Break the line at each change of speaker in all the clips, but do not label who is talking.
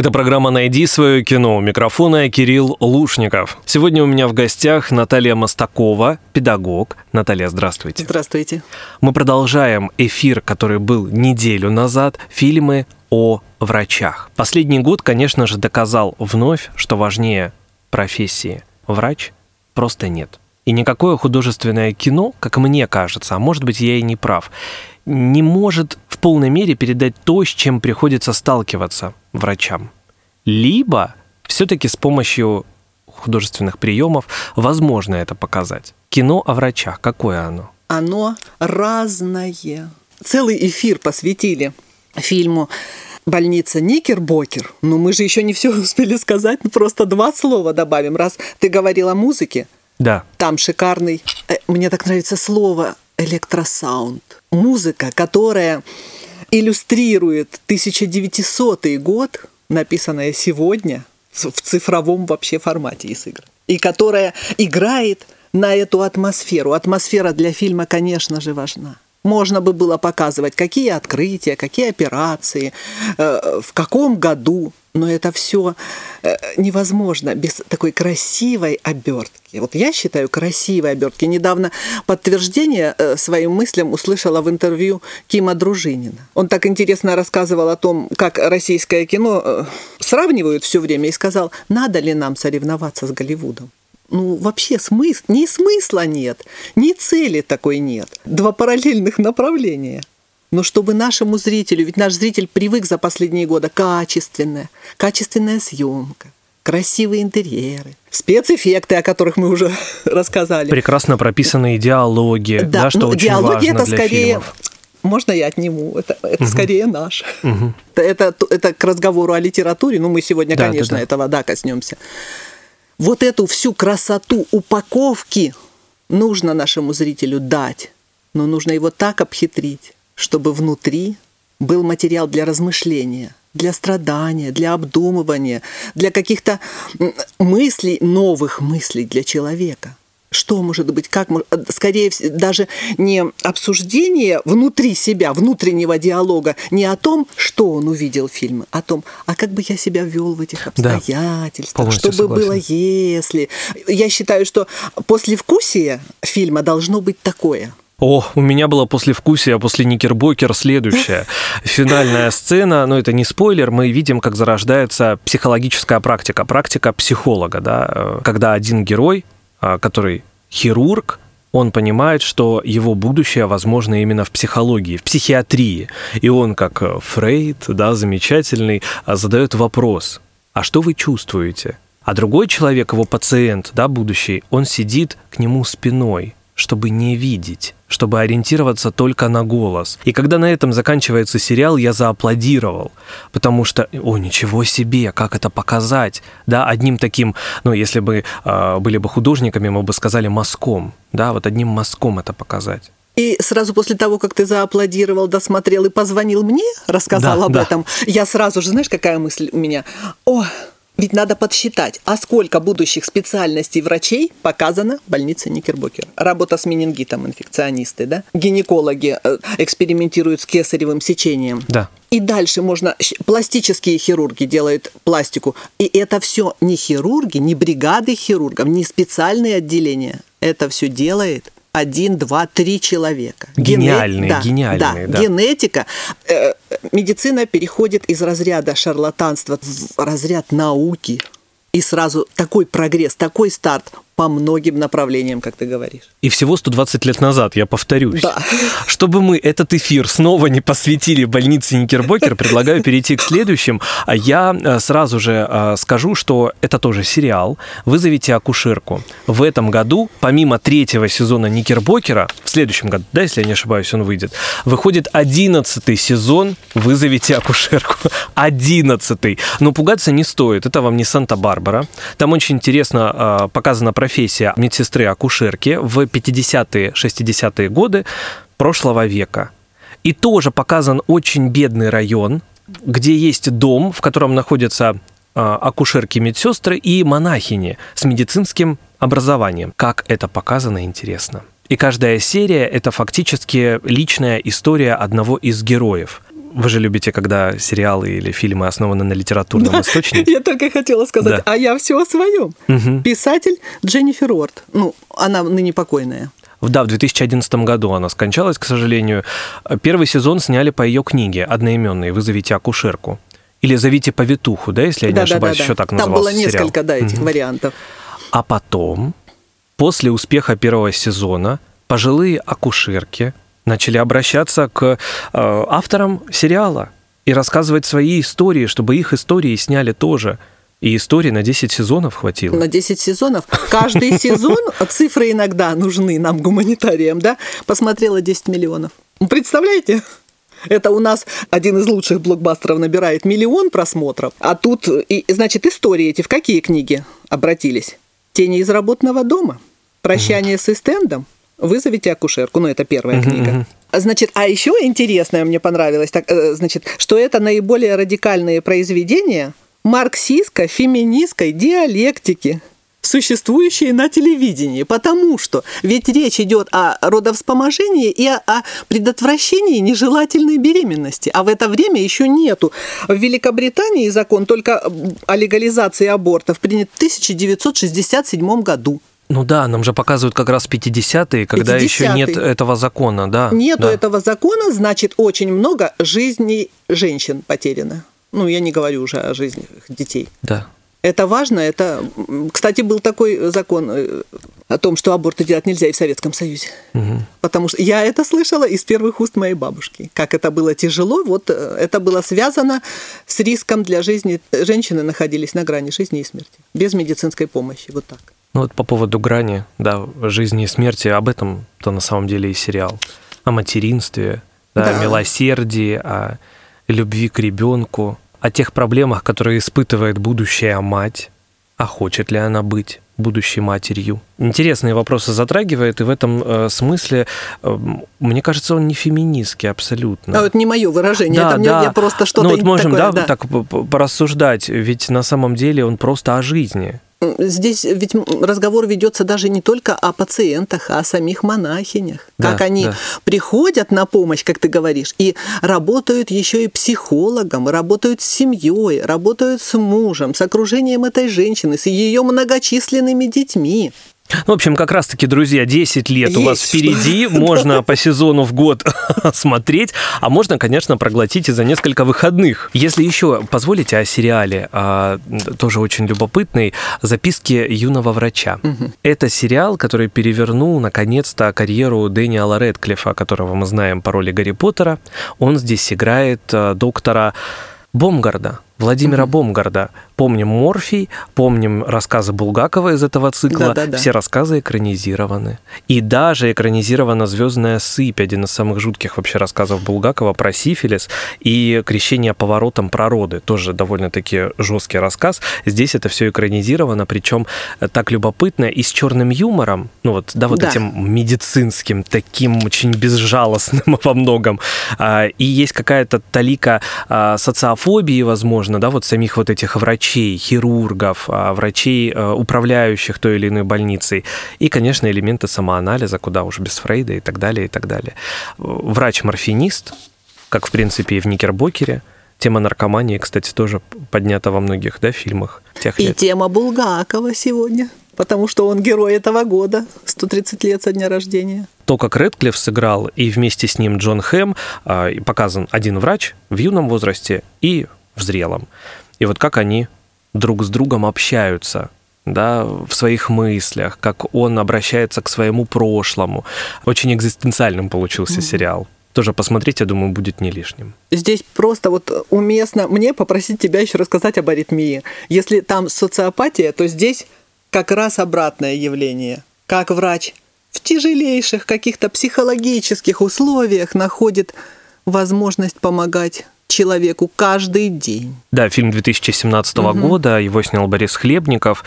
Это программа «Найди свое кино». У микрофона Кирилл Лушников. Сегодня у меня в гостях Наталья Мостакова, педагог. Наталья, здравствуйте.
Здравствуйте.
Мы продолжаем эфир, который был неделю назад, фильмы о врачах. Последний год, конечно же, доказал вновь, что важнее профессии врач просто нет. И никакое художественное кино, как мне кажется, а может быть я и не прав, не может в полной мере передать то, с чем приходится сталкиваться врачам. Либо все-таки с помощью художественных приемов возможно это показать. Кино о врачах, какое оно?
Оно разное. Целый эфир посвятили фильму больница Никербокер. Но мы же еще не все успели сказать, просто два слова добавим. Раз ты говорил о музыке,
да.
там шикарный, э, мне так нравится слово электросаунд. Музыка, которая иллюстрирует 1900 год, написанная сегодня в цифровом вообще формате из игр. И которая играет на эту атмосферу. Атмосфера для фильма, конечно же, важна. Можно бы было показывать, какие открытия, какие операции, э, в каком году, но это все э, невозможно без такой красивой обертки. Вот я считаю красивой обертки. Недавно подтверждение э, своим мыслям услышала в интервью Кима Дружинина. Он так интересно рассказывал о том, как российское кино сравнивают все время и сказал, надо ли нам соревноваться с Голливудом ну, вообще смысл, ни смысла нет, ни цели такой нет. Два параллельных направления. Но чтобы нашему зрителю, ведь наш зритель привык за последние годы качественная, качественная съемка, красивые интерьеры, спецэффекты, о которых мы уже рассказали.
Прекрасно прописанные диалоги, да, да что ну, очень
диалоги
важно
это
для
скорее
фильмов.
Можно я отниму? Это, это
Мгм.
скорее наш.
Мгм.
Это, это, это к разговору о литературе. Ну, мы сегодня,
Да, да,
конечно,
да.
этого да, коснемся. Вот эту всю красоту упаковки нужно нашему зрителю дать. Но нужно его так обхитрить, чтобы внутри был материал для размышления, для страдания, для обдумывания, для каких-то мыслей, новых мыслей для человека. Что может быть, как э, скорее вс- даже не обсуждение внутри себя, внутреннего диалога, не о том, что он увидел в фильме, а о том, а как бы я себя вел в этих
Да,
обстоятельствах,
полностью
что бы было если. Я считаю, что послевкусие фильма должно быть такое.
О, у меня было послевкусие после Никербокер следующее. Финальная сцена, но это не спойлер, мы видим, как зарождается психологическая практика, практика психолога, да, э, когда один герой, а, который хирург, он понимает, что его будущее возможно именно в психологии, в психиатрии. И он, как э, Фрейд, да, замечательный, а, задает вопрос, а что вы чувствуете? А другой человек, его пациент, да, будущий, он сидит к нему спиной, чтобы не видеть, чтобы ориентироваться только на голос. И когда на этом заканчивается сериал, я зааплодировал, потому что, о, ничего себе, как это показать, да, одним таким, ну, если бы э, были бы художниками, мы бы сказали мазком, да, вот одним мазком это показать.
И сразу после того, как ты зааплодировал, досмотрел и позвонил мне, рассказал
Да,
об
да.
этом, я сразу же, знаешь, какая мысль у меня? О, ведь надо подсчитать, а сколько будущих специальностей врачей показано в больнице Никербокер. Работа с менингитом, инфекционисты, да? Гинекологи э, экспериментируют с кесаревым сечением.
Да.
И дальше можно... Пластические хирурги делают пластику. И это все не хирурги, не бригады хирургов, не специальные отделения. Это все делает один, два, три человека.
Гениальные,
да,
гениальные, да.
Генетика. Э, медицина переходит из разряда шарлатанства в разряд науки. И сразу такой прогресс, такой старт по многим направлениям, как ты говоришь.
И всего 120 лет назад, я повторюсь.
Да.
Чтобы мы этот эфир снова не посвятили больнице Никербокер, предлагаю перейти к следующим. А Я э, сразу же э, скажу, что это тоже сериал «Вызовите акушерку». В этом году, помимо третьего сезона Никербокера, в следующем году, да, если я не ошибаюсь, он выйдет, выходит одиннадцатый сезон «Вызовите акушерку». Одиннадцатый. Но пугаться не стоит, это вам не Санта-Барбара. Там очень интересно э, показана профессия медсестры-акушерки в 50-е, 60-е годы прошлого века. И тоже показан очень бедный район, где есть дом, в котором находятся э, акушерки, медсестры и монахини с медицинским образованием. Как это показано, интересно. И каждая серия – это фактически личная история одного из героев. Вы же любите, когда сериалы или фильмы основаны на литературном источнике.
Я только хотела сказать,
Да.
а я все о своем.
Мгм.
Писатель Дженнифер Уорд. Ну, она ныне покойная.
Да, в 2011 году она скончалась, к сожалению. Первый сезон сняли по ее книге одноименной «Вызовите акушерку». Или «Зовите повитуху», да, если я не
Да, да,
ошибаюсь,
да,
еще
да.
так
Там
назывался
было
сериал.
несколько, да, этих
Мгм.
вариантов.
А потом, после успеха первого сезона, пожилые акушерки начали обращаться к э, авторам сериала и рассказывать свои истории, чтобы их истории сняли тоже. И истории на 10 сезонов хватило.
На 10 сезонов. Каждый сезон, цифры иногда нужны нам, гуманитариям, да, посмотрело 10 миллионов. Представляете? Это у нас один из лучших блокбастеров набирает миллион просмотров, а тут, и, значит, истории эти в какие книги обратились? «Тени из работного дома», «Прощание с Истендом», «Вызовите акушерку», ну, это первая книга.
мгм.
Значит, а еще интересное мне понравилось, так, э, значит, что это наиболее радикальные произведения марксистско-феминистской диалектики, существующие на телевидении, потому что ведь речь идет о родовспоможении и о, о предотвращении нежелательной беременности, а в это время еще нету. В Великобритании закон только о легализации абортов принят в 1967 году.
Ну да, нам же показывают как раз 50-е, когда еще
50-е.
нет этого закона, да.
Нету
да.
этого закона, значит, очень много жизней женщин потеряно. Ну, я не говорю уже о жизнях детей.
Да.
Это важно. Это, кстати, был такой закон э, о том, что аборты делать нельзя и в Советском Союзе.
Мгм.
Потому что я это слышала из первых уст моей бабушки. Как это было тяжело, вот э, это было связано с риском для жизни. Женщины находились на грани жизни и смерти. Без медицинской помощи. Вот так.
Ну вот по поводу грани, да, жизни и смерти, об этом-то на самом деле и сериал. О материнстве, да,
Да.
о милосердии, о любви к ребенку, о тех проблемах, которые испытывает будущая мать, а хочет ли она быть будущей матерью. Интересные вопросы затрагивает, и в этом э, смысле, э, мне кажется, он не феминистский абсолютно.
А вот не мое выражение. это мне- я просто что-то
Ну вот можем,
такое,
да, так п- п- порассуждать, ведь на самом деле он просто о жизни.
Здесь ведь разговор ведется даже не только о пациентах, а о самих монахинях.
Да,
как они
да.
приходят на помощь, как ты говоришь, и работают еще и психологом, работают с семьей, работают с мужем, с окружением этой женщины, с ее многочисленными детьми.
Ну, в общем, как раз-таки, друзья, 10 лет у вас
Есть
впереди, можно по сезону в год смотреть, а можно, конечно, проглотить и за несколько выходных. Если еще позволите о сериале, а, тоже очень любопытный, «Записки юного врача». Это сериал, который перевернул, наконец-то, карьеру Дэниела Рэдклиффа, которого мы знаем по роли Гарри Поттера. Он здесь играет а, доктора Бомгарда, Владимира Бомгарда. Помним Морфий, помним рассказы Булгакова из этого цикла.
Да-да-да.
Все рассказы экранизированы. И даже экранизирована «Звездная сыпь», один из самых жутких вообще рассказов Булгакова про сифилис и «Крещение поворотом пророды». Тоже довольно-таки жесткий рассказ. Здесь это все экранизировано, причем так любопытно и с черным юмором, ну вот, да, вот
Да.
этим медицинским, таким очень безжалостным во многом. А, И есть какая-то талика а, социофобии, возможно, да, вот самих вот этих врачей, хирургов, а, врачей, а, управляющих той или иной больницей. И, конечно, элементы самоанализа, куда уж без Фрейда и так далее, и так далее. Врач-морфинист, как, в принципе, и в Никербокере. Тема наркомании, кстати, тоже поднята во многих да, фильмах тех
И
лет.
тема Булгакова сегодня, потому что он герой этого года, 130 лет со дня рождения.
то, как Рэдклифф сыграл, и вместе с ним Джон Хэм, а, и показан один врач в юном возрасте и в зрелом. И вот как они друг с другом общаются, да, в своих мыслях, как он обращается к своему прошлому. Очень экзистенциальным получился сериал. Тоже посмотреть, я думаю, будет не лишним.
Здесь просто вот уместно мне попросить тебя еще рассказать об аритмии. Если там социопатия, то здесь как раз обратное явление. Как врач в тяжелейших каких-то психологических условиях находит возможность помогать человеку каждый день.
Да, фильм 2017 года, его снял Борис Хлебников,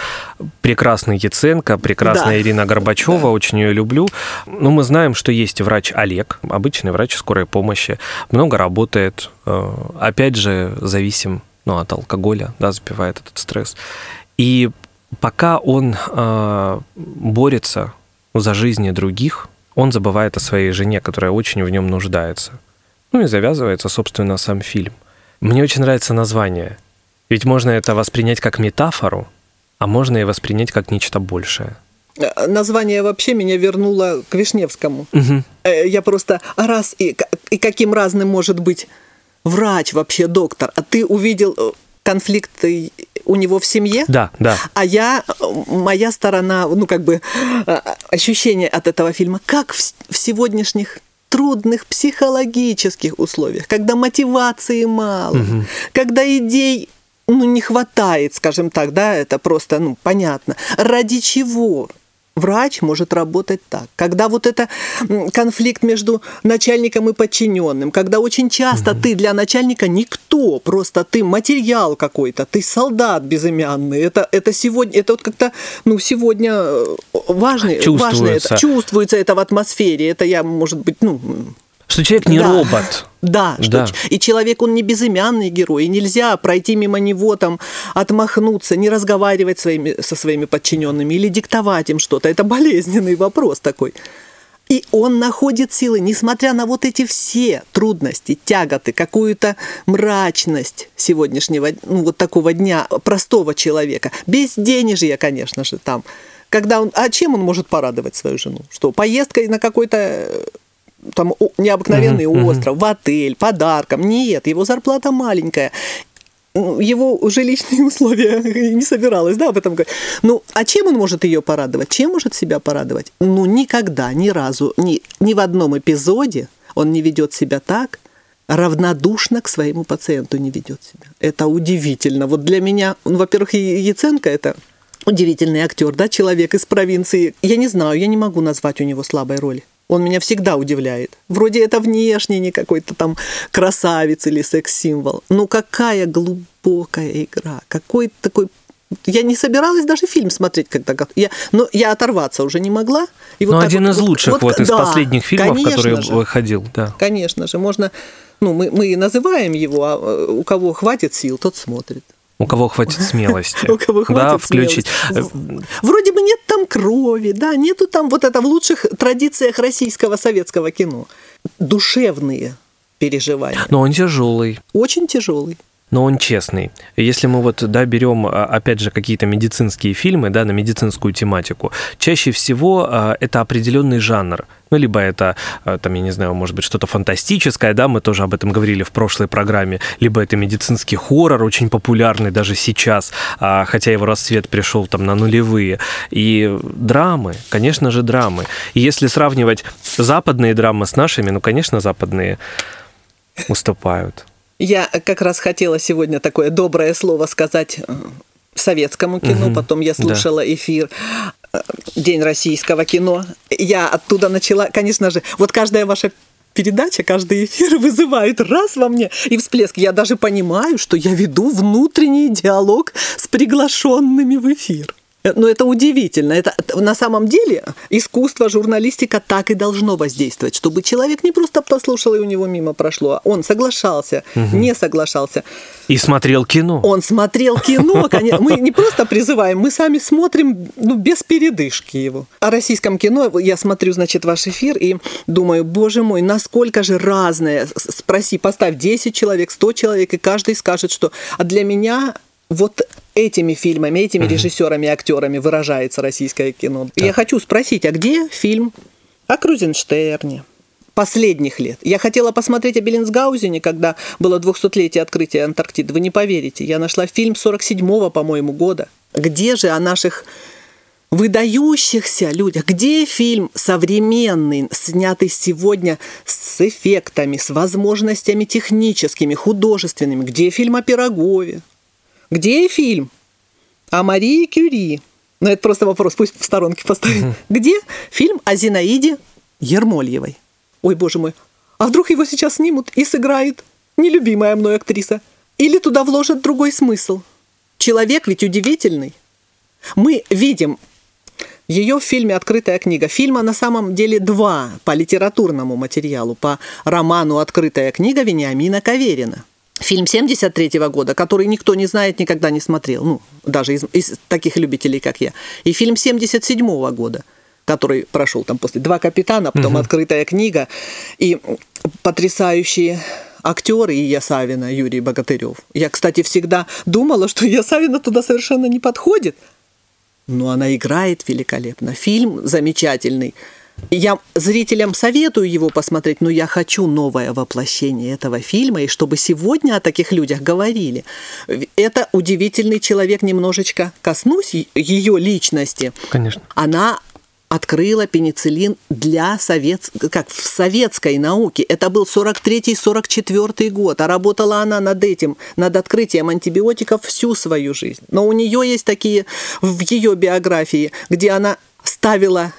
прекрасный Яценко, прекрасная
Да.
Ирина Горбачева,
Да.
очень ее люблю. Но мы знаем, что есть врач Олег, обычный врач скорой помощи, много работает, э, опять же, зависим ну, от алкоголя, да, запивает этот стресс. И пока он э, борется за жизни других, он забывает о своей жене, которая очень в нем нуждается. Ну и завязывается, собственно, сам фильм. Мне очень нравится название. Ведь можно это воспринять как метафору, а можно и воспринять как нечто большее.
Э, Название вообще меня вернуло к Вишневскому. Э, Я просто раз и, и каким разным может быть врач вообще, доктор. А ты увидел э, конфликты у него в семье?
Да, да.
А я, моя сторона, ну, как бы, ощущение от этого фильма, как в, в сегодняшних трудных психологических условиях, когда мотивации мало, когда идей ну, не хватает, скажем так, да, это просто, ну, понятно. Ради чего врач может работать так? Когда вот это конфликт между начальником и подчиненным, когда очень часто ты для начальника никто, просто ты материал какой-то, ты солдат безымянный. Это, это сегодня, это вот как-то, ну, сегодня э, важно
Чувствуется.
это, чувствуется это в атмосфере. Это я, может быть, ну,
Что человек не
да.
робот.
Да, что
Да.
и человек, он не безымянный герой, и нельзя пройти мимо него, там, отмахнуться, не разговаривать своими, со своими подчиненными или диктовать им что-то. Это болезненный вопрос такой. И он находит силы, несмотря на вот эти все трудности, тяготы, какую-то мрачность сегодняшнего, ну, вот такого дня простого человека. Без денежья, конечно же, там. Когда он, а чем он может порадовать свою жену? Что, поездкой на какой-то э, там необыкновенный
мгм.
остров, в отель, подарком. Нет, его зарплата маленькая. Ну, Его жилищные условия не собиралась, да, об этом говорить. Ну, а чем он может ее порадовать? Чем может себя порадовать? Ну, никогда, ни разу, ни, ни в одном эпизоде он не ведет себя так, равнодушно к своему пациенту не ведет себя. Это удивительно. Вот для меня, ну, во-первых, Яценко это удивительный актер, да, человек из провинции. Я не знаю, я не могу назвать у него слабой роли. Он меня всегда удивляет. Вроде это внешне не какой-то там красавец или секс-символ. Ну какая глубокая игра, какой такой я не собиралась даже фильм смотреть, когда я, но я оторваться уже не могла. И вот
Ну, один
вот-
из
вот-
лучших вот, из
да,
последних фильмов, который
же.
выходил, да.
Конечно же, можно, ну, мы, мы называем его, а э, у кого хватит сил, тот смотрит.
У кого хватит смелости.
У кого хватит
да, включить.
смелости. Вроде бы нет там крови, да, нету там вот это в лучших традициях российского советского кино. Душевные переживания.
Но он тяжелый.
Очень тяжелый.
Но он честный. Если мы вот, да, берем, а, опять же, какие-то медицинские фильмы, да, на медицинскую тематику, чаще всего а, это определенный жанр. Ну, либо это, а, там, я не знаю, может быть, что-то фантастическое, да, мы тоже об этом говорили в прошлой программе, либо это медицинский хоррор, очень популярный даже сейчас, хотя его расцвет пришел там на нулевые. И драмы, конечно же, драмы. И если сравнивать западные драмы с нашими, ну, конечно, западные уступают.
Я как раз хотела сегодня такое доброе слово сказать э, советскому кино,
Мгм,
потом я
да.
слушала эфир э, День российского кино. Я оттуда начала, конечно же, вот каждая ваша передача, каждый эфир вызывает раз во мне и всплеск. Я даже понимаю, что я веду внутренний диалог с приглашенными в эфир. Э, Но это удивительно. Это на самом деле искусство, журналистика так и должно воздействовать, чтобы человек не просто послушал и у него мимо прошло, а он соглашался, не соглашался.
И смотрел кино.
Он смотрел кино, конечно. Мы не просто призываем, мы сами смотрим ну, без передышки его. О российском кино я смотрю, значит, ваш эфир и думаю, боже мой, насколько же разное. Спроси, поставь 10 человек, 100 человек, и каждый скажет, что а для меня вот этими фильмами, этими режиссерами и актерами выражается российское кино. И Я хочу спросить, а где фильм о Крузенштерне? последних лет. Я хотела посмотреть о Беллинсгаузене, когда было 200-летие открытия Антарктиды. Вы не поверите, я нашла фильм 47-го, по-моему, года. Где же о наших выдающихся людях? Где фильм современный, снятый сегодня с эффектами, с возможностями техническими, художественными? Где фильм о Пирогове? Где фильм о Марии Кюри? Ну, это просто вопрос, пусть в сторонке поставим. Где фильм о Зинаиде Ермольевой? Ой, боже мой, а вдруг его сейчас снимут и сыграет нелюбимая мной актриса? Или туда вложат другой смысл? Человек ведь удивительный. Мы видим ее в фильме «Открытая книга». Фильма на самом деле два по литературному материалу, по роману «Открытая книга» Вениамина Каверина. Фильм 73 года, который никто не знает, никогда не смотрел, ну, даже из, из таких любителей, как я. И фильм 77 года, который прошел там после «Два капитана», потом «Открытая книга». И потрясающие актеры и Ясавина, Юрий Богатырев. Я, кстати, всегда думала, что Ясавина туда совершенно не подходит. Но она играет великолепно. Фильм замечательный. Я зрителям советую его посмотреть, но я хочу новое воплощение этого фильма, и чтобы сегодня о таких людях говорили. Это удивительный человек, немножечко коснусь ее личности.
Конечно.
Она открыла пенициллин для совет... как в советской науке. Это был 43-44 год, а работала она над этим, над открытием антибиотиков всю свою жизнь. Но у нее есть такие в ее биографии, где она ставила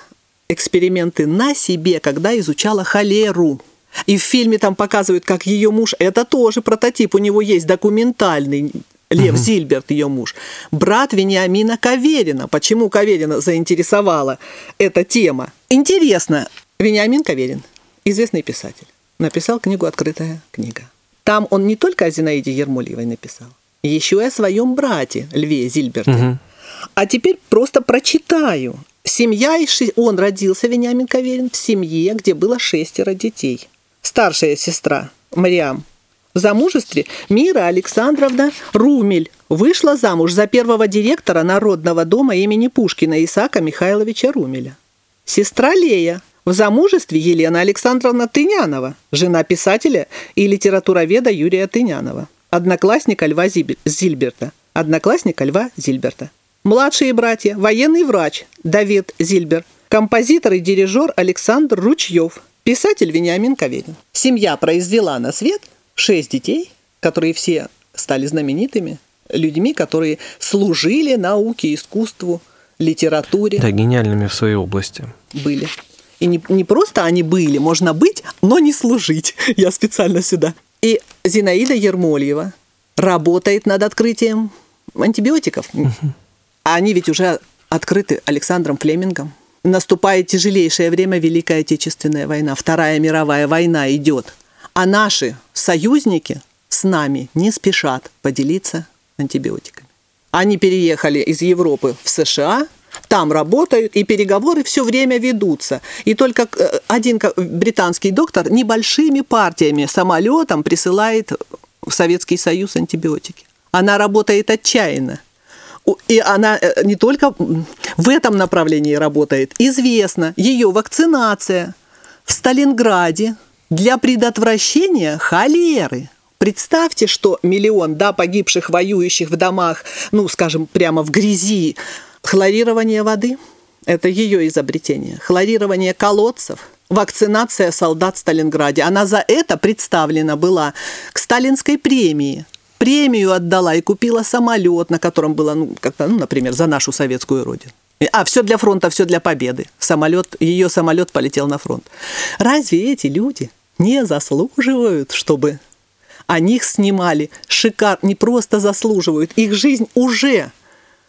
эксперименты на себе, когда изучала холеру. И в фильме там показывают, как ее муж, это тоже прототип, у него есть документальный, Лев угу. Зильберт, ее муж, брат Вениамина Каверина. Почему Каверина заинтересовала эта тема? Интересно, Вениамин Каверин, известный писатель, написал книгу «Открытая книга». Там он не только о Зинаиде Ермольевой написал, еще и о своем брате Льве Зильберте. Угу. А теперь просто прочитаю. Семья, он родился, Вениамин Каверин, в семье, где было шестеро детей. Старшая сестра Мариам в замужестве Мира Александровна Румель вышла замуж за первого директора Народного дома имени Пушкина Исаака Михайловича Румеля. Сестра Лея в замужестве Елена Александровна Тынянова, жена писателя и литературоведа Юрия Тынянова, одноклассника Льва Зильберта, одноклассника Льва Зильберта. Младшие братья – военный врач Давид Зильбер, композитор и дирижер Александр Ручьев, писатель Вениамин Каверин. Семья произвела на свет – шесть детей, которые все стали знаменитыми людьми, которые служили науке, искусству, литературе.
Да, гениальными в своей области.
Были. И не, не просто они были, можно быть, но не служить. Я специально сюда. И Зинаида Ермольева работает над открытием антибиотиков. Угу. Они ведь уже открыты Александром Флемингом. Наступает тяжелейшее время Великая Отечественная война. Вторая мировая война идет. А наши союзники с нами не спешат поделиться антибиотиками. Они переехали из Европы в США, там работают, и переговоры все время ведутся. И только э, один британский доктор небольшими партиями самолетом присылает в Советский Союз антибиотики. Она работает отчаянно. И она э, не только в этом направлении работает. Известно, ее вакцинация в Сталинграде для предотвращения холеры. Представьте, что миллион да, погибших воюющих в домах, ну, скажем, прямо в грязи. Хлорирование воды – это ее изобретение. Хлорирование колодцев – вакцинация солдат в Сталинграде. Она за это представлена была к сталинской премии. Премию отдала и купила самолет, на котором было, ну, как-то, ну, например, за нашу советскую родину. А, все для фронта, все для победы. Самолет, ее самолет полетел на фронт. Разве эти люди не заслуживают, чтобы о них снимали шикар, не просто заслуживают, их жизнь уже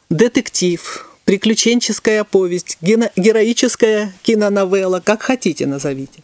детектив, приключенческая повесть, героическая киноновелла, как хотите назовите.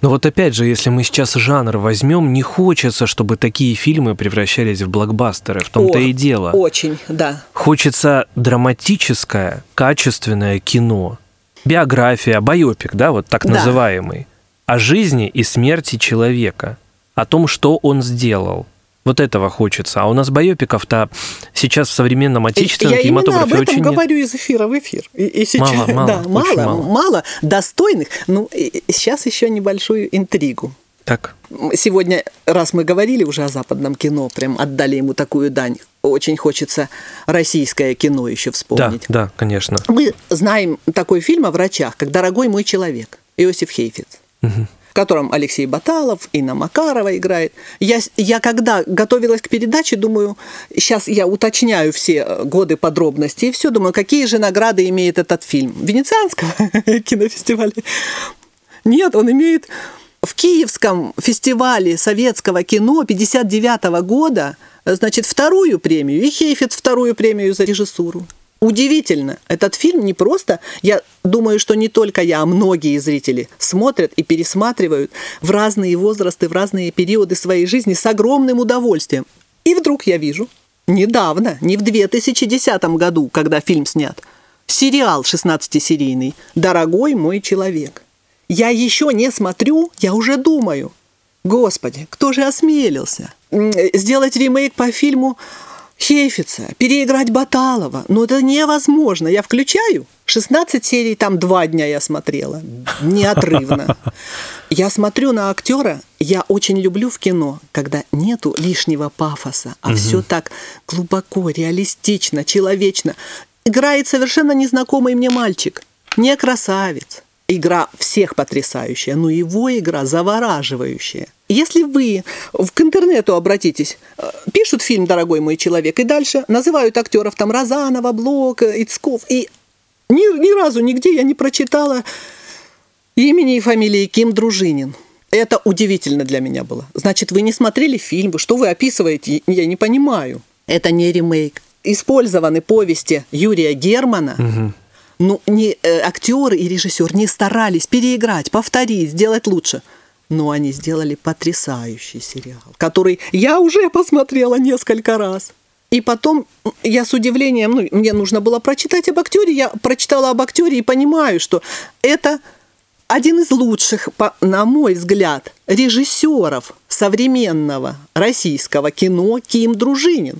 Но вот опять же, если мы сейчас жанр возьмем, не хочется, чтобы такие фильмы превращались в блокбастеры. В том-то
О,
и дело.
Очень, да.
Хочется драматическое, качественное кино. Биография, байопик, да, вот так да. называемый о жизни и смерти человека, о том, что он сделал. Вот этого хочется. А у нас байопиков-то сейчас в современном отечественном
Я
кинематографе
очень
очень
говорю из эфира в эфир. И, и сейчас,
мало, мало,
да, мало,
мало,
мало достойных. Ну, сейчас еще небольшую интригу.
Так.
Сегодня, раз мы говорили уже о западном кино, прям отдали ему такую дань, очень хочется российское кино еще вспомнить.
Да, да, конечно.
Мы знаем такой фильм о врачах, как «Дорогой мой человек» Иосиф Хейфиц угу. В котором Алексей Баталов, Инна Макарова играет. Я, я когда готовилась к передаче, думаю, сейчас я уточняю все годы подробности и все, думаю, какие же награды имеет этот фильм. Венецианского кинофестиваля? Нет, он имеет в Киевском фестивале советского кино 59 года, значит, вторую премию, и Хейфец вторую премию за режиссуру. Удивительно, этот фильм не просто, я думаю, что не только я, а многие зрители смотрят и пересматривают в разные возрасты, в разные периоды своей жизни с огромным удовольствием. И вдруг я вижу, недавно, не в 2010 году, когда фильм снят, сериал 16-серийный «Дорогой мой человек». Я еще не смотрю, я уже думаю, Господи, кто же осмелился сделать ремейк по фильму Хейфица, переиграть Баталова? Ну, это невозможно. Я включаю, 16 серий, там два дня я смотрела, неотрывно. Я смотрю на актера, я очень люблю в кино, когда нету лишнего пафоса, а все так глубоко, реалистично, человечно. Играет совершенно незнакомый мне мальчик, не красавец, игра всех потрясающая, но его игра завораживающая. Если вы к интернету обратитесь, э, пишут фильм «Дорогой мой человек», и дальше называют актеров там Розанова, Блок, Ицков, и ни, ни разу нигде я не прочитала имени и фамилии Ким Дружинин. Это удивительно для меня было. Значит, вы не смотрели фильм, что вы описываете, я не понимаю. Это не ремейк. Использованы повести Юрия Германа, угу ну, не, э, актеры и режиссер не старались переиграть, повторить, сделать лучше. Но они сделали потрясающий сериал, который я уже посмотрела несколько раз. И потом я с удивлением, ну, мне нужно было прочитать об актере, я прочитала об актере и понимаю, что это один из лучших, на мой взгляд, режиссеров современного российского кино Ким Дружинин,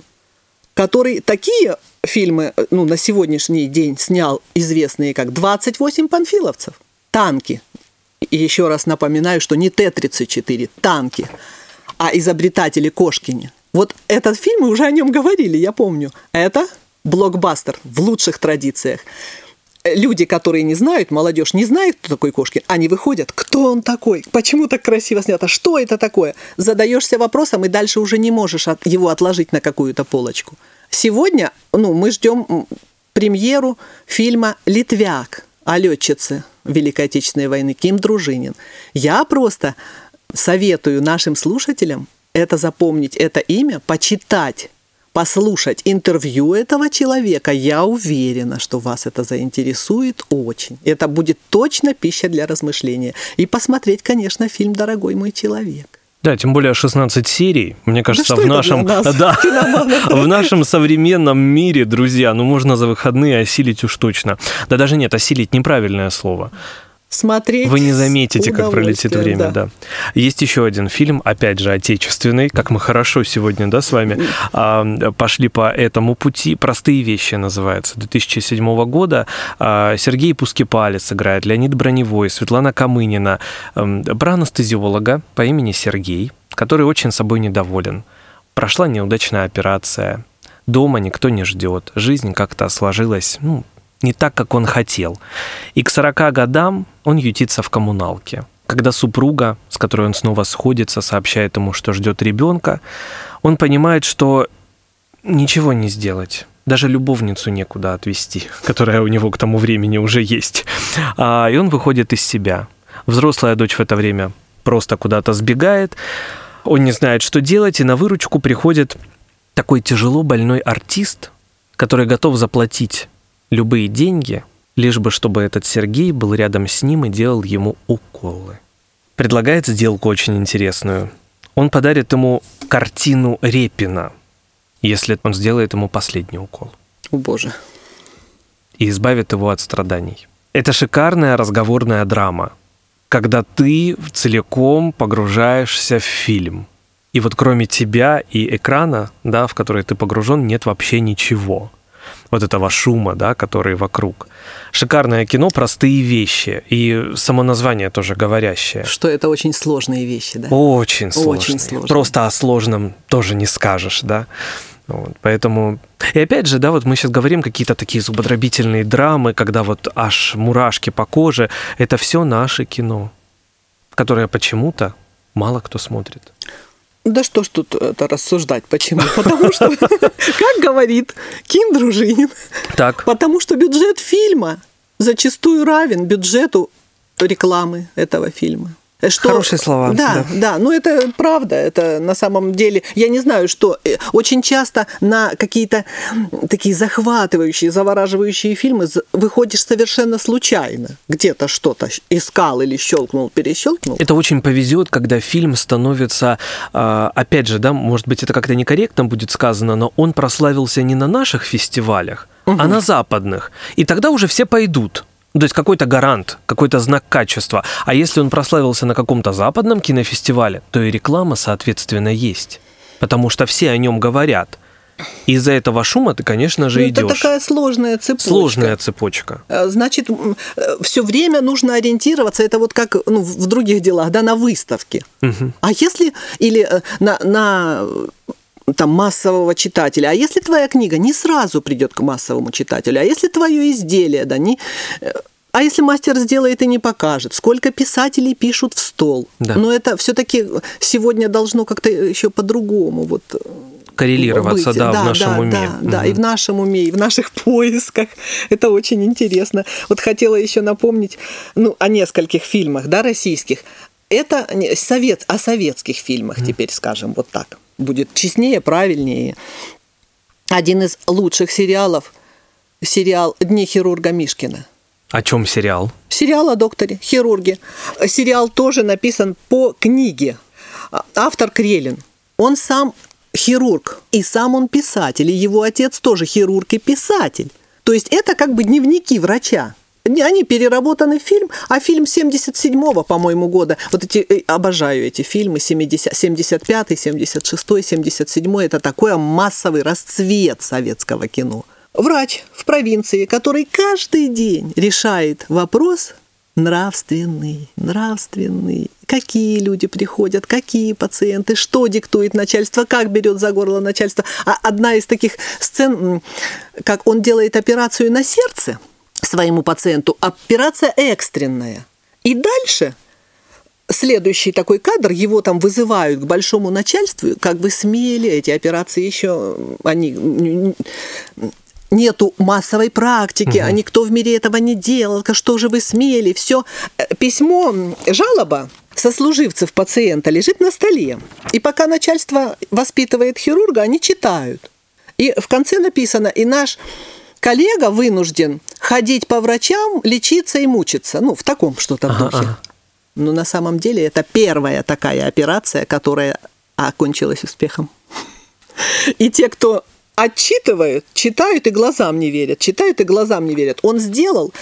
который такие фильмы ну, на сегодняшний день снял известные как «28 панфиловцев», «Танки». И еще раз напоминаю, что не Т-34, «Танки», а изобретатели Кошкини. Вот этот фильм, мы уже о нем говорили, я помню. Это блокбастер в лучших традициях. Люди, которые не знают, молодежь не знает, кто такой Кошкин, они выходят, кто он такой, почему так красиво снято, что это такое? Задаешься вопросом и дальше уже не можешь его отложить на какую-то полочку. Сегодня ну, мы ждем премьеру фильма «Литвяк» о летчице Великой Отечественной войны Ким Дружинин. Я просто советую нашим слушателям это запомнить, это имя, почитать послушать интервью этого человека, я уверена, что вас это заинтересует очень. Это будет точно пища для размышления. И посмотреть, конечно, фильм «Дорогой мой человек».
Да, тем более 16 серий. Мне кажется, да в нашем да, в нашем современном мире, друзья, ну можно за выходные осилить уж точно. Да даже нет, осилить неправильное слово
смотреть.
Вы не заметите, как пролетит время, да. да. Есть еще один фильм, опять же, отечественный, как мы хорошо сегодня, да, с вами а, пошли по этому пути. «Простые вещи» называется, 2007 года. А, Сергей Пускипалец играет, Леонид Броневой, Светлана Камынина, а, про анестезиолога по имени Сергей, который очень собой недоволен. Прошла неудачная операция, дома никто не ждет, жизнь как-то сложилась, ну, не так, как он хотел. И к 40 годам он ютится в коммуналке. Когда супруга, с которой он снова сходится, сообщает ему, что ждет ребенка, он понимает, что ничего не сделать. Даже любовницу некуда отвезти, которая у него к тому времени уже есть. А, и он выходит из себя. Взрослая дочь в это время просто куда-то сбегает. Он не знает, что делать, и на выручку приходит такой тяжело больной артист, который готов заплатить любые деньги, лишь бы чтобы этот Сергей был рядом с ним и делал ему уколы. Предлагает сделку очень интересную. Он подарит ему картину Репина, если он сделает ему последний укол.
О боже.
И избавит его от страданий. Это шикарная разговорная драма, когда ты целиком погружаешься в фильм. И вот кроме тебя и экрана, да, в который ты погружен, нет вообще ничего вот этого шума, да, который вокруг. Шикарное кино, простые вещи. И само название тоже говорящее.
Что это очень сложные вещи, да?
Очень сложные. Очень сложные. Просто о сложном тоже не скажешь, да. Вот, поэтому... И опять же, да, вот мы сейчас говорим какие-то такие зубодробительные драмы, когда вот аж мурашки по коже. Это все наше кино, которое почему-то мало кто смотрит.
Да что ж тут это рассуждать, почему? Потому что, как говорит Ким Дружинин, так. потому что бюджет фильма зачастую равен бюджету рекламы этого фильма.
Что, Хорошие слова.
Да, да, да, ну это правда, это на самом деле, я не знаю, что э, очень часто на какие-то такие захватывающие, завораживающие фильмы выходишь совершенно случайно, где-то что-то искал или щелкнул, перещелкнул.
Это очень повезет, когда фильм становится, а, опять же, да, может быть, это как-то некорректно будет сказано, но он прославился не на наших фестивалях, угу. а на западных, и тогда уже все пойдут То есть какой-то гарант, какой-то знак качества. А если он прославился на каком-то западном кинофестивале, то и реклама, соответственно, есть. Потому что все о нем говорят. Из-за этого шума ты, конечно же,
Ну,
идешь.
Это такая сложная цепочка.
Сложная цепочка.
Э, Значит, все время нужно ориентироваться, это вот как ну, в других делах, да, на выставке. А если, или э, на, на э, там, массового читателя, а если твоя книга не сразу придет к массовому читателю, а если твое изделие, да, не... э, А если мастер сделает и не покажет, сколько писателей пишут в стол.
Да.
Но это все-таки сегодня должно как-то еще по-другому вот э,
Коррелироваться,
быть.
да, в нашем
да,
уме.
Да, да,
Мгм.
и в нашем уме, и в наших поисках. Это очень интересно. Вот хотела еще напомнить ну, о нескольких фильмах, да, российских. Это совет, о советских фильмах теперь скажем вот так. Будет честнее, правильнее. Один из лучших сериалов – сериал «Дни хирурга Мишкина».
О чем сериал?
Сериал о докторе, хирурге. Сериал тоже написан по книге. Автор Крелин. Он сам хирург, и сам он писатель, и его отец тоже хирург и писатель. То есть это как бы дневники врача. Они переработаны в фильм, а фильм 77-го, по-моему, года. Вот эти, э, обожаю эти фильмы, 70, 75-й, 76-й, 77-й. Это такой массовый расцвет советского кино. Врач в провинции, который каждый день решает вопрос нравственный, нравственный. Какие люди приходят, какие пациенты, что диктует начальство, как берет за горло начальство. А одна из таких сцен, как он делает операцию на сердце своему пациенту, операция экстренная. И дальше следующий такой кадр, его там вызывают к большому начальству, как вы смели, эти операции еще, они нету массовой практики, а никто в мире этого не делал, что же вы смели, все. Письмо, м, жалоба сослуживцев пациента лежит на столе. И пока начальство воспитывает хирурга, они читают. И в конце написано, и наш коллега вынужден ходить по врачам, лечиться и мучиться. Ну, в таком что-то
Ага,
духе.
ага.
Но на самом деле это первая такая операция, которая окончилась успехом. И те, кто отчитывают, читают и глазам не верят, читают и глазам не верят. Он сделал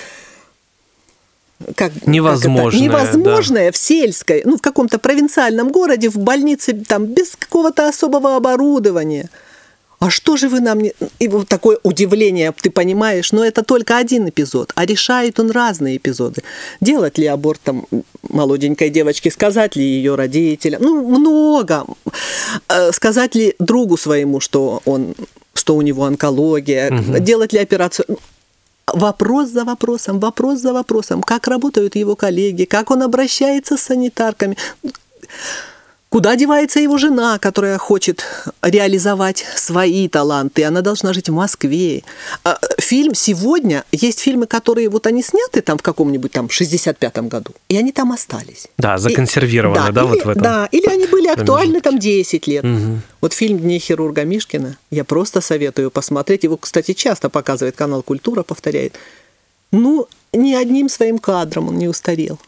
как, как это?
Невозможное,
невозможное в сельской, ну, в каком-то провинциальном городе, в больнице, там, без какого-то особого оборудования. А что же вы нам не... И вот такое удивление, ты понимаешь, но это только один эпизод, а решает он разные эпизоды. Делать ли аборт там молоденькой девочке, сказать ли ее родителям, ну, много. Э, Сказать ли другу своему, что он что у него онкология, делать ли операцию. Вопрос за вопросом, вопрос за вопросом, как работают его коллеги, как он обращается с санитарками. Куда девается его жена, которая хочет реализовать свои таланты? Она должна жить в Москве. А, Фильм сегодня, есть фильмы, которые вот они сняты там в каком-нибудь там 65-м году, и они там остались.
Да,
И-
законсервированы, да,
или,
вот в этом
Да, или они были актуальны там 10 лет.
Мгм.
Вот фильм «Дни хирурга Мишкина» я просто советую посмотреть. Его, кстати, часто показывает канал «Культура», повторяет. Ну, ни одним своим кадром он не устарел.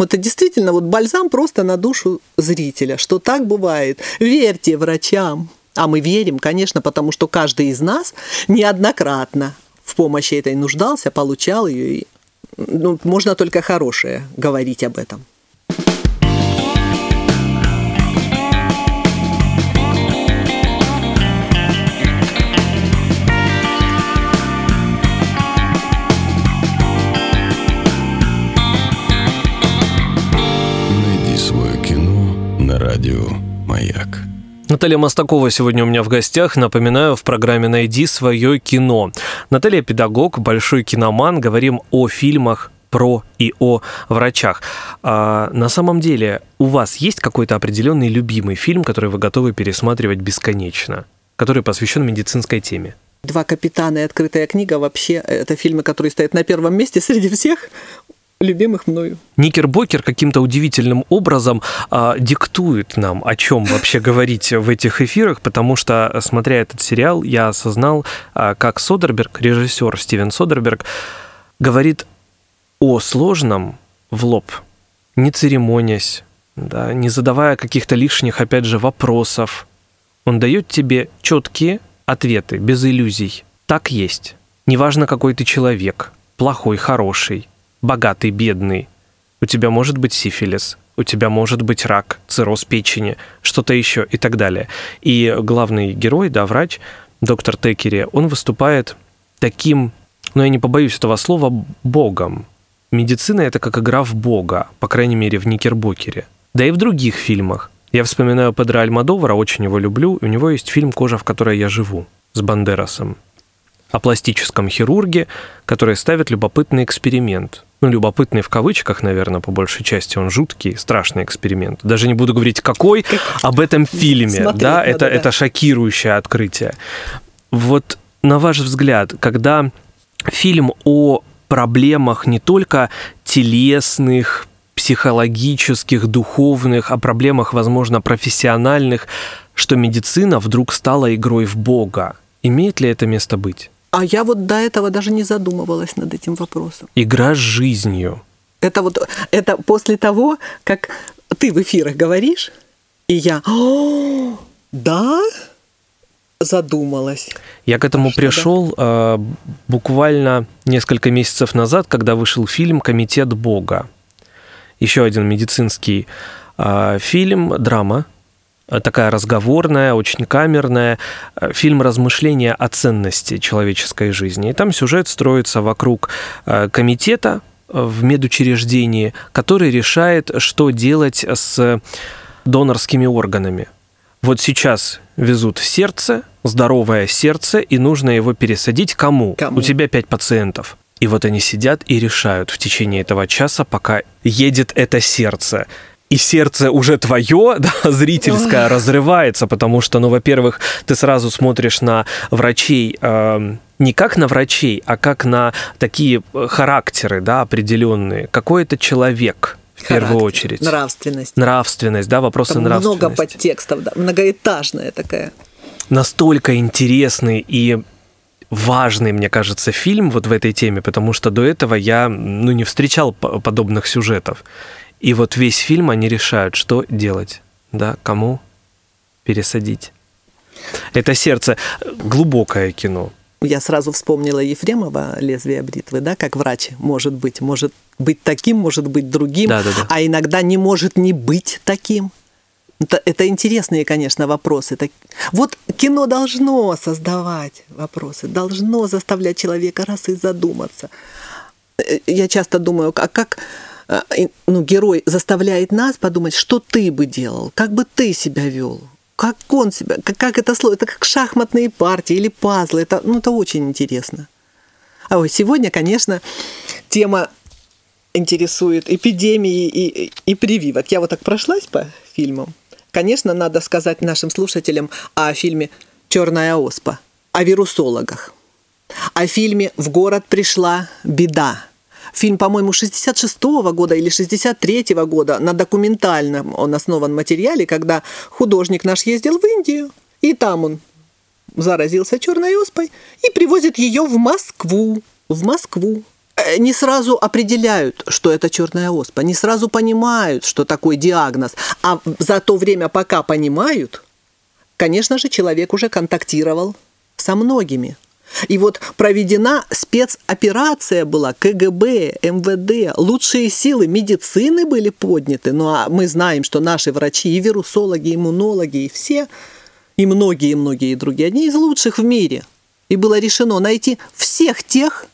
Вот это действительно вот бальзам просто на душу зрителя, что так бывает. Верьте врачам. А мы верим, конечно, потому что каждый из нас неоднократно в помощи этой нуждался, получал ее. И, ну, можно только хорошее говорить об этом.
Наталья Мостакова сегодня у меня в гостях. Напоминаю, в программе «Найди свое кино». Наталья – педагог, большой киноман. Говорим о фильмах про и о врачах. А на самом деле, у вас есть какой-то определенный любимый фильм, который вы готовы пересматривать бесконечно, который посвящен медицинской теме?
«Два капитана» и «Открытая книга» вообще это фильмы, которые стоят на первом месте среди всех любимых мною.
Никербокер каким-то удивительным образом а, диктует нам, о чем вообще говорить в этих эфирах, потому что, смотря этот сериал, я осознал, а, как Содерберг, режиссер Стивен Содерберг, говорит о сложном в лоб, не церемонясь, да, не задавая каких-то лишних, опять же, вопросов. Он дает тебе четкие ответы, без иллюзий. Так есть. Неважно, какой ты человек, плохой, хороший, богатый, бедный, у тебя может быть сифилис, у тебя может быть рак, цирроз печени, что-то еще и так далее. И главный герой, да, врач, доктор Текери, он выступает таким, ну я не побоюсь этого слова, богом. Медицина — это как игра в бога, по крайней мере, в Никербокере. Да и в других фильмах. Я вспоминаю Педро Альмадовара, очень его люблю. У него есть фильм «Кожа, в которой я живу» с Бандерасом. О пластическом хирурге, который ставит любопытный эксперимент. Ну, любопытный в кавычках, наверное, по большей части. Он жуткий, страшный эксперимент. Даже не буду говорить, какой, об этом фильме.
Смотреть
да,
надо,
это,
да.
это шокирующее открытие. Вот на ваш взгляд, когда фильм о проблемах не только телесных, психологических, духовных, о проблемах, возможно, профессиональных, что медицина вдруг стала игрой в Бога. Имеет ли это место быть?
А я вот до этого даже не задумывалась над этим вопросом.
Игра с жизнью.
Это вот это после того, как ты в эфирах говоришь, и я «О, да задумалась.
Я к этому
Что, да?
пришел э, буквально несколько месяцев назад, когда вышел фильм «Комитет Бога». Еще один медицинский э, фильм, драма, такая разговорная, очень камерная, э, фильм размышления о ценности человеческой жизни. И там сюжет строится вокруг э, комитета э, в медучреждении, который решает, что делать с донорскими органами. Вот сейчас везут сердце, здоровое сердце, и нужно его пересадить кому?
Кому?
У тебя пять пациентов. И вот они сидят и решают в течение этого часа, пока едет это сердце. И сердце уже твое, да, зрительское, разрывается, потому что, ну, во-первых, ты сразу смотришь на врачей эм, не как на врачей, а как на такие э, характеры, да, определенные. Какой это человек в первую
Характер,
очередь?
Нравственность.
Нравственность, да, вопросы
Там
нравственности.
много подтекстов, да, многоэтажная такая.
настолько интересный и важный, мне кажется, фильм вот в этой теме, потому что до этого я ну, не встречал по- подобных сюжетов. И вот весь фильм они решают, что делать, да, кому пересадить. Это сердце глубокое кино.
Я сразу вспомнила Ефремова «Лезвие бритвы», да, как врач может быть. Может быть таким, может быть другим,
Да-да-да.
а иногда не может не быть таким. Это, это интересные, конечно, вопросы. Так- Вот кино должно создавать вопросы, должно заставлять человека раз и задуматься. Э, Я часто думаю, а как э, ну, герой заставляет нас подумать, что ты бы делал, как бы ты себя вел, как он себя, как, как это слово, это как шахматные партии или пазлы, это, ну, это очень интересно. А вот сегодня, конечно, тема интересует эпидемии и, и прививок. Я вот так прошлась по фильмам. Конечно, надо сказать нашим слушателям о фильме «Черная оспа», о вирусологах, о фильме «В город пришла беда». Фильм, по-моему, 66-го года или 63-го года на документальном он основан материале, когда художник наш ездил в Индию, и там он заразился черной оспой и привозит ее в Москву. В Москву. Э, Не сразу определяют, что это черная оспа, не сразу понимают, что такой диагноз. А за то время, пока понимают, конечно же, человек уже контактировал со многими. И вот проведена спецоперация была, КГБ, МВД, лучшие силы медицины были подняты. Ну а мы знаем, что наши врачи, и вирусологи, и иммунологи, и все, и многие-многие другие, одни из лучших в мире. И было решено найти всех тех,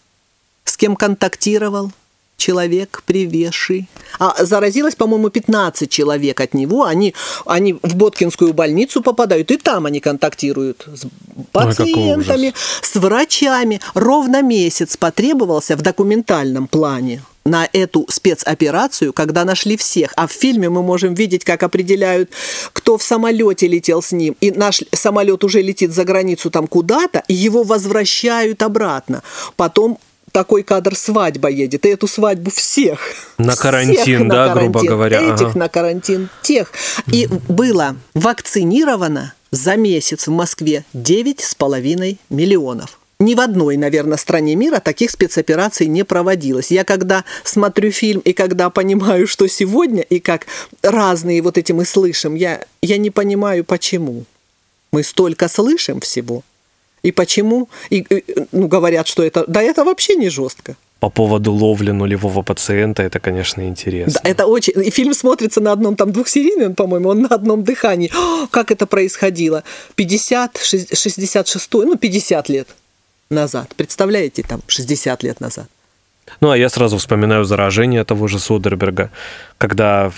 с кем контактировал человек, привезший. А заразилось, по-моему, 15 человек от него. Они, они в Боткинскую больницу попадают, и там они контактируют с пациентами, с врачами. Ровно месяц потребовался в документальном плане на эту спецоперацию, когда нашли всех. А в фильме мы можем видеть, как определяют, кто в самолете летел с ним. И наш самолет уже летит за границу там куда-то, и его возвращают обратно. Потом такой кадр свадьба едет, и эту свадьбу всех.
На
всех
карантин,
на
да, грубо
карантин.
говоря,
Этих
ага.
на карантин, тех. И было вакцинировано за месяц в Москве 9,5 миллионов. Ни в одной, наверное, стране мира таких спецопераций не проводилось. Я когда смотрю фильм и когда понимаю, что сегодня, и как разные вот эти мы слышим, я, я не понимаю, почему. Мы столько слышим всего. И почему? И, и, ну, говорят, что это... Да это вообще не жестко.
по поводу ловли нулевого пациента, это, конечно, интересно.
Да, это очень... И фильм смотрится на одном, там, двухсерийный, по-моему, он на одном дыхании. О, как это происходило? 50, 66, ну, 50 лет назад. Представляете, там, 60 лет назад.
Ну, а я сразу вспоминаю заражение того же Содерберга, когда,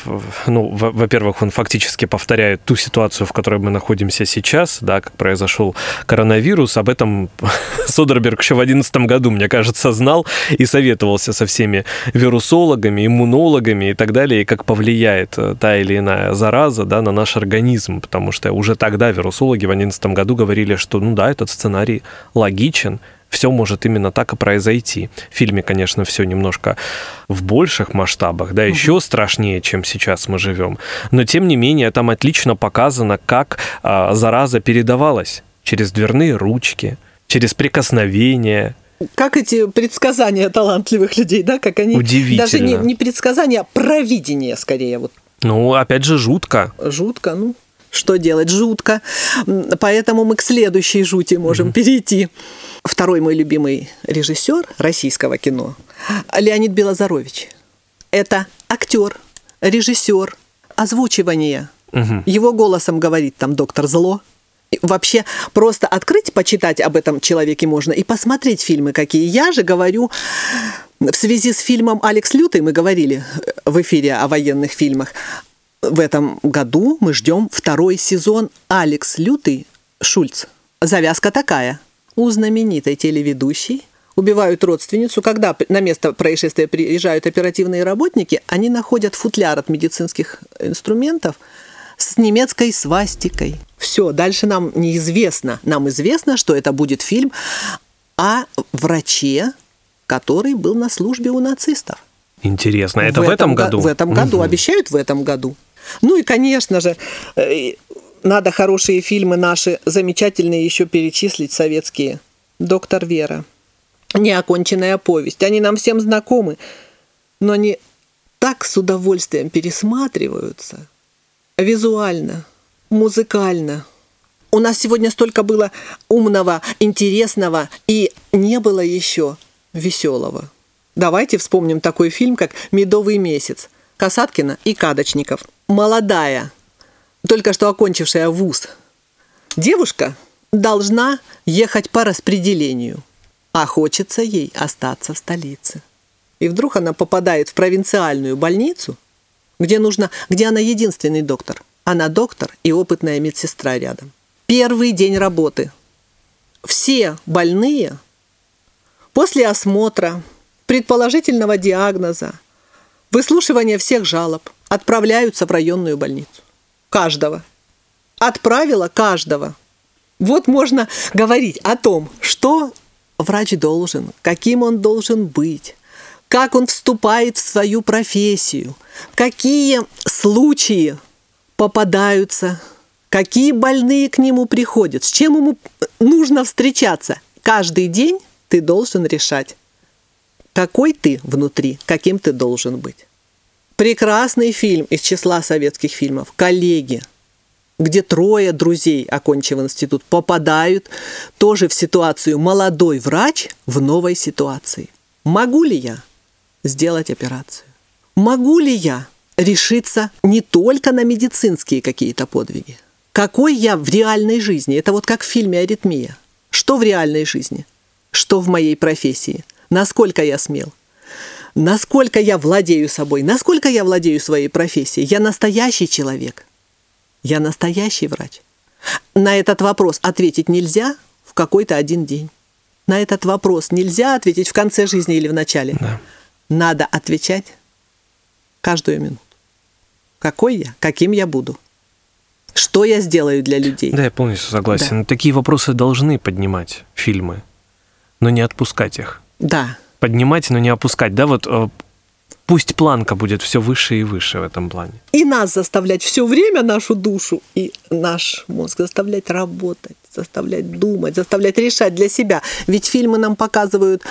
ну, во-первых, он фактически повторяет ту ситуацию, в которой мы находимся сейчас, да, как произошел коронавирус. Об этом Содерберг еще в 2011 году, мне кажется, знал и советовался со всеми вирусологами, иммунологами и так далее, и как повлияет э, та или иная зараза да, на наш организм, потому что уже тогда вирусологи в 2011 году говорили, что, ну да, этот сценарий логичен, все может именно так и произойти. В фильме, конечно, все немножко в больших масштабах, да, еще угу. страшнее, чем сейчас мы живем. Но тем не менее, там отлично показано, как а, зараза передавалась через дверные ручки, через прикосновение,
как эти предсказания талантливых людей, да, как они даже не, не предсказания, а провидение скорее вот.
Ну, опять же, жутко.
Жутко, ну что делать? Жутко. Поэтому мы к следующей жути можем mm-hmm. перейти. Второй мой любимый режиссер российского кино Леонид Белозарович. Это актер, режиссер, озвучивание. Угу. Его голосом говорит там доктор Зло. Вообще просто открыть, почитать об этом человеке можно и посмотреть фильмы какие. Я же говорю, в связи с фильмом «Алекс Лютый» мы говорили в эфире о военных фильмах. В этом году мы ждем второй сезон «Алекс Лютый» Шульц. Завязка такая – у знаменитой телеведущей убивают родственницу. Когда на место происшествия приезжают оперативные работники, они находят футляр от медицинских инструментов с немецкой свастикой. Все, дальше нам неизвестно. Нам известно, что это будет фильм о враче, который был на службе у нацистов.
Интересно, это в, в этом, году?
В этом году, угу. обещают в этом году. Ну и, конечно же, э, надо хорошие фильмы наши замечательные еще перечислить, советские. «Доктор Вера», «Неоконченная повесть». Они нам всем знакомы, но они так с удовольствием пересматриваются. Визуально, музыкально. У нас сегодня столько было умного, интересного и не было еще веселого. Давайте вспомним такой фильм, как «Медовый месяц» Касаткина и Кадочников. Молодая, только что окончившая вуз, девушка должна ехать по распределению, а хочется ей остаться в столице. И вдруг она попадает в провинциальную больницу, где нужно, где она единственный доктор. Она доктор и опытная медсестра рядом. Первый день работы. Все больные после осмотра, предположительного диагноза, выслушивания всех жалоб отправляются в районную больницу каждого. Отправила каждого. Вот можно говорить о том, что врач должен, каким он должен быть, как он вступает в свою профессию, какие случаи попадаются, какие больные к нему приходят, с чем ему нужно встречаться. Каждый день ты должен решать, какой ты внутри, каким ты должен быть. Прекрасный фильм из числа советских фильмов «Коллеги», где трое друзей, окончив институт, попадают тоже в ситуацию молодой врач в новой ситуации. Могу ли я сделать операцию? Могу ли я решиться не только на медицинские какие-то подвиги? Какой я в реальной жизни? Это вот как в фильме «Аритмия». Что в реальной жизни? Что в моей профессии? Насколько я смел? насколько я владею собой, насколько я владею своей профессией. Я настоящий человек. Я настоящий врач. На этот вопрос ответить нельзя в какой-то один день. На этот вопрос нельзя ответить в конце жизни или в начале. Да. Надо отвечать каждую минуту. Какой я? Каким я буду? Что я сделаю для людей?
Да, я полностью согласен. Да. Такие вопросы должны поднимать фильмы, но не отпускать их.
Да
поднимать, но не опускать, да, вот э, пусть планка будет все выше и выше в этом плане.
И нас заставлять все время, нашу душу и наш мозг заставлять работать, заставлять думать, заставлять решать для себя. Ведь фильмы нам показывают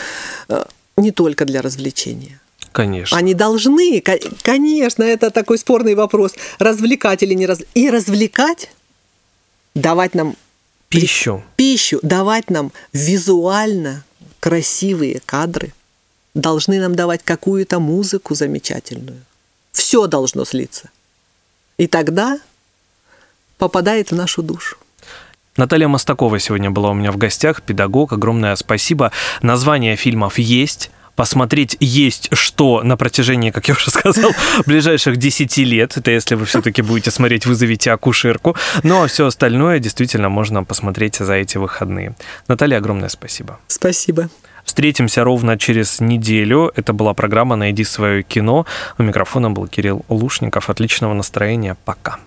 э, не только для развлечения.
Конечно.
Они должны, конечно, это такой спорный вопрос, развлекать или не развлекать. И развлекать, давать нам
пищу.
Пищу, давать нам визуально красивые кадры, должны нам давать какую-то музыку замечательную. Все должно слиться. И тогда попадает в нашу душу.
Наталья Мостакова сегодня была у меня в гостях, педагог. Огромное спасибо. Название фильмов есть посмотреть есть что на протяжении, как я уже сказал, ближайших 10 лет. Это если вы все-таки будете смотреть, вызовите акушерку. Ну а все остальное действительно можно посмотреть за эти выходные. Наталья, огромное спасибо.
Спасибо.
Встретимся ровно через неделю. Это была программа «Найди свое кино». У микрофона был Кирилл Лушников. Отличного настроения. Пока.